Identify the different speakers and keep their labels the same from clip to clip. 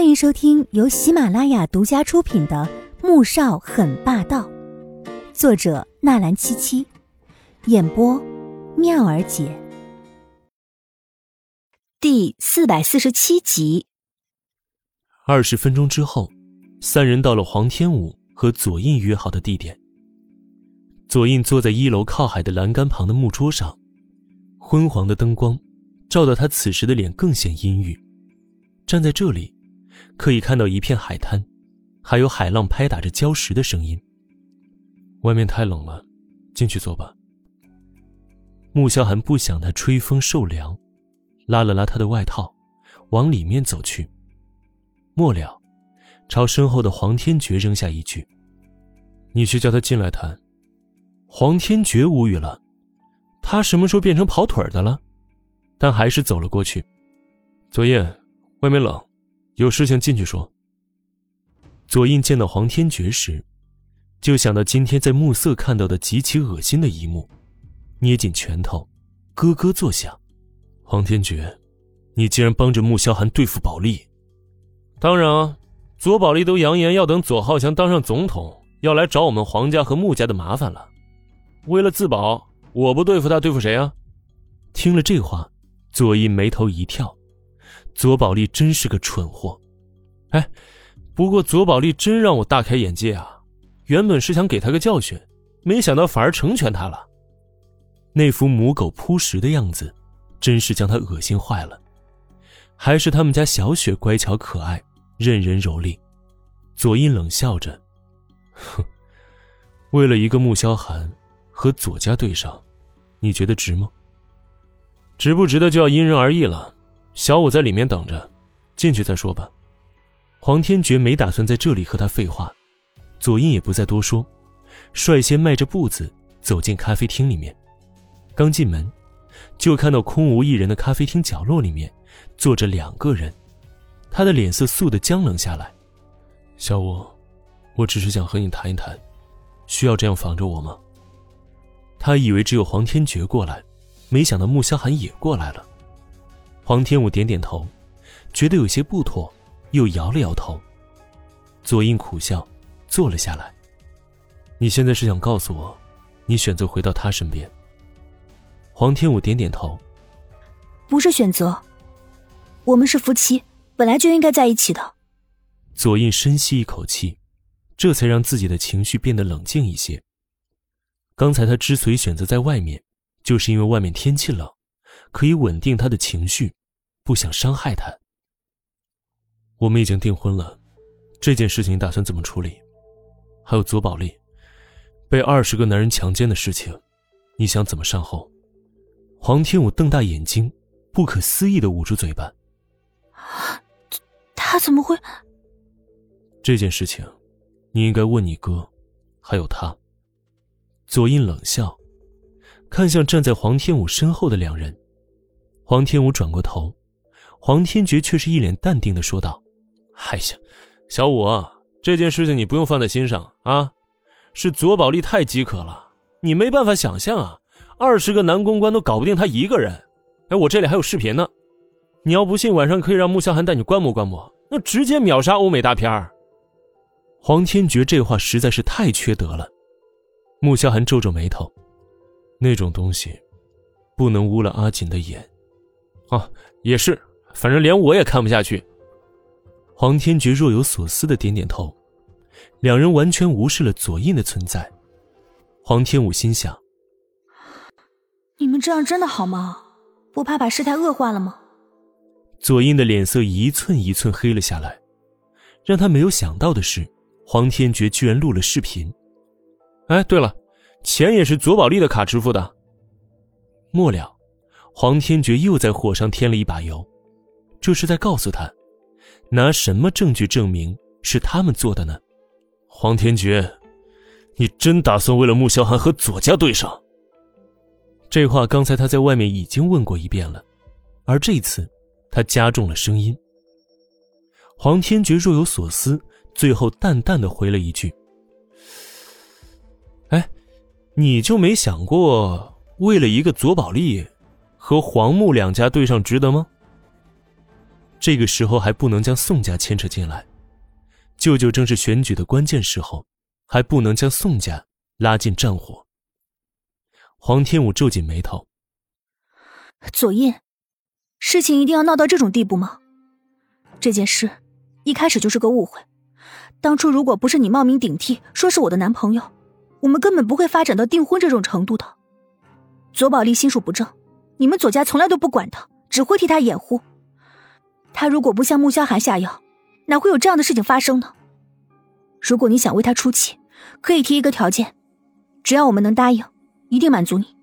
Speaker 1: 欢迎收听由喜马拉雅独家出品的《穆少很霸道》，作者纳兰七七，演播妙儿姐，第四百四十七集。
Speaker 2: 二十分钟之后，三人到了黄天武和左印约好的地点。左印坐在一楼靠海的栏杆旁的木桌上，昏黄的灯光照得他此时的脸更显阴郁。站在这里。可以看到一片海滩，还有海浪拍打着礁石的声音。外面太冷了，进去坐吧。穆萧寒不想他吹风受凉，拉了拉他的外套，往里面走去。末了，朝身后的黄天觉扔下一句：“你去叫他进来谈。”黄天觉无语了，他什么时候变成跑腿的了？但还是走了过去。昨夜，外面冷。有事情进去说。左印见到黄天觉时，就想到今天在暮色看到的极其恶心的一幕，捏紧拳头，咯咯作响。黄天觉，你竟然帮着穆萧寒对付保利？当然啊，左保利都扬言要等左浩翔当上总统，要来找我们黄家和穆家的麻烦了。为了自保，我不对付他，对付谁啊？听了这话，左印眉头一跳。左宝莉真是个蠢货，哎，不过左宝莉真让我大开眼界啊！原本是想给他个教训，没想到反而成全他了。那副母狗扑食的样子，真是将他恶心坏了。还是他们家小雪乖巧可爱，任人蹂躏。左英冷笑着，哼，为了一个穆萧寒和左家对上，你觉得值吗？值不值得就要因人而异了。小五在里面等着，进去再说吧。黄天觉没打算在这里和他废话，左印也不再多说，率先迈着步子走进咖啡厅里面。刚进门，就看到空无一人的咖啡厅角落里面坐着两个人，他的脸色肃的僵冷下来。小五，我只是想和你谈一谈，需要这样防着我吗？他以为只有黄天觉过来，没想到穆萧寒也过来了。黄天武点点头，觉得有些不妥，又摇了摇头。左印苦笑，坐了下来。你现在是想告诉我，你选择回到他身边？黄天武点点头。
Speaker 1: 不是选择，我们是夫妻，本来就应该在一起的。
Speaker 2: 左印深吸一口气，这才让自己的情绪变得冷静一些。刚才他之所以选择在外面，就是因为外面天气冷，可以稳定他的情绪。不想伤害他。我们已经订婚了，这件事情打算怎么处理？还有左宝丽被二十个男人强奸的事情，你想怎么善后？黄天武瞪大眼睛，不可思议的捂住嘴巴。
Speaker 1: 他他怎么会？
Speaker 2: 这件事情，你应该问你哥，还有他。左印冷笑，看向站在黄天武身后的两人。黄天武转过头。黄天觉却是一脸淡定的说道：“哎呀，小五，这件事情你不用放在心上啊，是左宝丽太饥渴了，你没办法想象啊，二十个男公关都搞不定他一个人。哎，我这里还有视频呢，你要不信，晚上可以让穆萧寒带你观摩观摩，那直接秒杀欧美大片儿黄天觉这话实在是太缺德了。穆萧寒皱皱眉头，那种东西，不能污了阿锦的眼。啊，也是。反正连我也看不下去。黄天觉若有所思的点点头，两人完全无视了左印的存在。黄天武心想：
Speaker 1: 你们这样真的好吗？不怕把事态恶化了吗？
Speaker 2: 左印的脸色一寸一寸黑了下来。让他没有想到的是，黄天觉居然录了视频。哎，对了，钱也是左宝丽的卡支付的。末了，黄天觉又在火上添了一把油。这是在告诉他，拿什么证据证明是他们做的呢？黄天觉，你真打算为了穆萧寒和左家对上？这话刚才他在外面已经问过一遍了，而这次他加重了声音。黄天觉若有所思，最后淡淡的回了一句：“哎，你就没想过为了一个左宝莉，和黄木两家对上值得吗？”这个时候还不能将宋家牵扯进来。舅舅正是选举的关键时候，还不能将宋家拉进战火。黄天武皱紧眉头。
Speaker 3: 左印，事情一定要闹到这种地步吗？这件事一开始就是个误会。当初如果不是你冒名顶替，说是我的男朋友，我们根本不会发展到订婚这种程度的。左宝丽心术不正，你们左家从来都不管他，只会替他掩护。他如果不向穆萧寒下药，哪会有这样的事情发生呢？如果你想为他出气，可以提一个条件，只要我们能答应，一定满足你。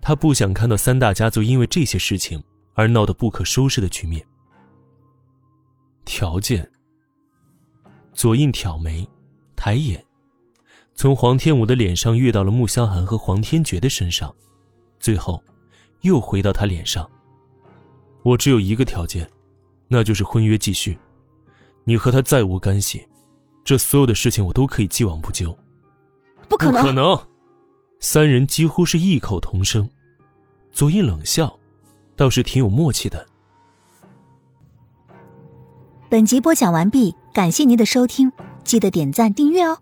Speaker 2: 他不想看到三大家族因为这些事情而闹得不可收拾的局面。条件。左印挑眉，抬眼，从黄天武的脸上跃到了穆萧寒和黄天觉的身上，最后，又回到他脸上。我只有一个条件，那就是婚约继续。你和他再无干系，这所有的事情我都可以既往不咎。
Speaker 3: 不可能！
Speaker 2: 不可能！三人几乎是异口同声。左印冷笑，倒是挺有默契的。
Speaker 1: 本集播讲完毕，感谢您的收听，记得点赞订阅哦。